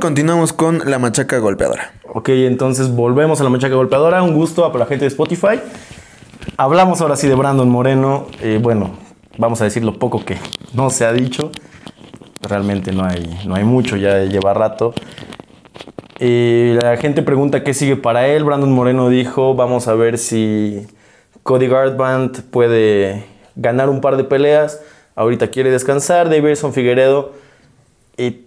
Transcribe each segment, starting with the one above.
Continuamos con la machaca golpeadora. Ok, entonces volvemos a la machaca golpeadora. Un gusto a la gente de Spotify. Hablamos ahora sí de Brandon Moreno. Eh, bueno, vamos a decir lo poco que no se ha dicho. Realmente no hay, no hay mucho, ya lleva rato. Eh, la gente pregunta qué sigue para él. Brandon Moreno dijo, vamos a ver si Cody Garbrandt puede ganar un par de peleas. Ahorita quiere descansar. Davidson Figueredo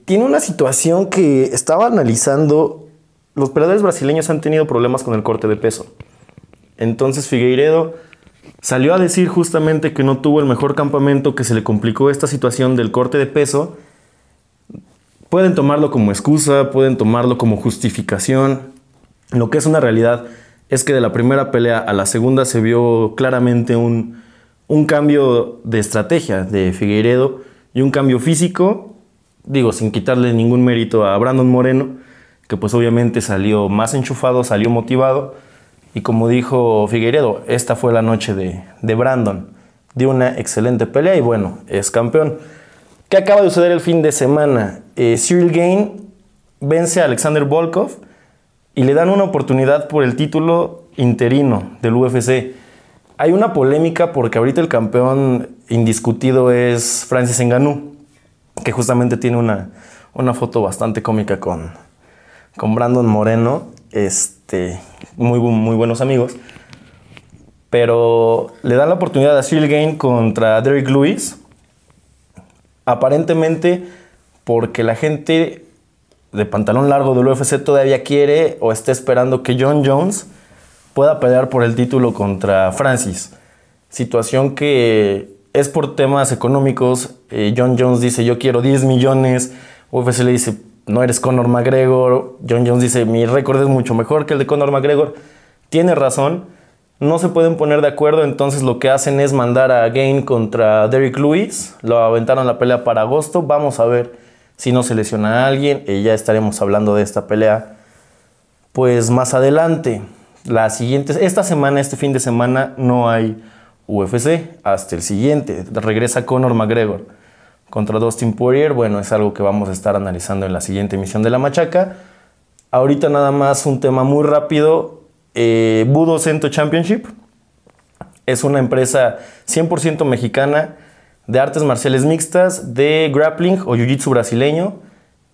tiene una situación que estaba analizando. Los peleadores brasileños han tenido problemas con el corte de peso. Entonces Figueiredo salió a decir justamente que no tuvo el mejor campamento, que se le complicó esta situación del corte de peso. Pueden tomarlo como excusa, pueden tomarlo como justificación. Lo que es una realidad es que de la primera pelea a la segunda se vio claramente un, un cambio de estrategia de Figueiredo y un cambio físico, digo, sin quitarle ningún mérito a Brandon Moreno, que pues obviamente salió más enchufado, salió motivado y como dijo Figueiredo, esta fue la noche de, de Brandon. Dio una excelente pelea y bueno, es campeón. ¿Qué acaba de suceder el fin de semana? Eh, Cyril Gain vence a Alexander Volkov y le dan una oportunidad por el título interino del UFC. Hay una polémica porque ahorita el campeón indiscutido es Francis Ngannou, que justamente tiene una, una foto bastante cómica con, con Brandon Moreno. Este, muy, muy buenos amigos. Pero le dan la oportunidad a Cyril Gain contra Derrick Lewis. Aparentemente porque la gente de pantalón largo del UFC todavía quiere o está esperando que John Jones pueda pelear por el título contra Francis. Situación que es por temas económicos. Eh, John Jones dice yo quiero 10 millones. UFC le dice no eres Conor McGregor. John Jones dice, mi récord es mucho mejor que el de Conor McGregor. Tiene razón, no se pueden poner de acuerdo, entonces lo que hacen es mandar a Gain contra Derrick Lewis. Lo aventaron la pelea para agosto. Vamos a ver si no se lesiona a alguien y ya estaremos hablando de esta pelea pues más adelante. La siguiente, esta semana, este fin de semana, no hay UFC. Hasta el siguiente. Regresa Conor McGregor contra Dustin Poirier, bueno, es algo que vamos a estar analizando en la siguiente emisión de La Machaca. Ahorita nada más un tema muy rápido. Eh, Budo Cento Championship es una empresa 100% mexicana de artes marciales mixtas, de grappling o jiu-jitsu brasileño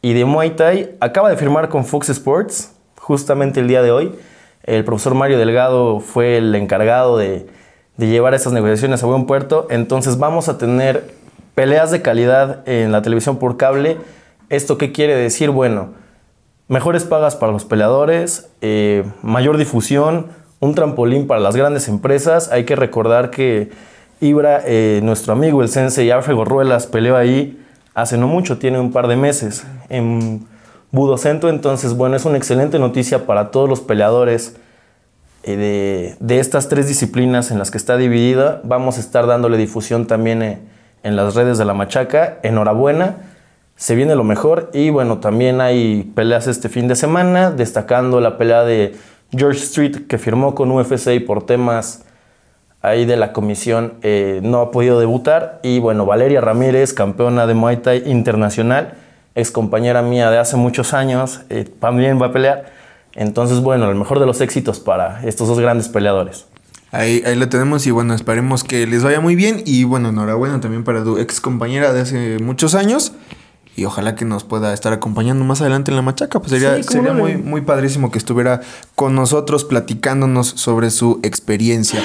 y de Muay Thai. Acaba de firmar con Fox Sports justamente el día de hoy. El profesor Mario Delgado fue el encargado de, de llevar esas negociaciones a buen puerto. Entonces vamos a tener Peleas de calidad en la televisión por cable. ¿Esto qué quiere decir? Bueno, mejores pagas para los peleadores, eh, mayor difusión, un trampolín para las grandes empresas. Hay que recordar que Ibra, eh, nuestro amigo el sensei Alfred Gorruelas, peleó ahí hace no mucho, tiene un par de meses en Budocentro. Entonces, bueno, es una excelente noticia para todos los peleadores eh, de, de, estas tres disciplinas en las que está dividida. Vamos a estar dándole difusión también en las redes de la Machaca. Enhorabuena, se viene lo mejor. Y bueno, también hay peleas este fin de semana, destacando la pelea de George Street que firmó con UFC y por temas ahí de la comisión eh, no ha podido debutar. Y bueno, Valeria Ramírez, campeona de Muay Thai internacional, ex compañera mía de hace muchos años, eh, también va a pelear. Entonces, bueno, el mejor de los éxitos para estos dos grandes peleadores. Ahí, ahí lo tenemos y bueno, esperemos que les vaya muy bien y bueno, enhorabuena también para tu ex compañera de hace muchos años y ojalá que nos pueda estar acompañando más adelante en la machaca. Pues sería, sería muy, muy padrísimo que estuviera con nosotros platicándonos sobre su experiencia.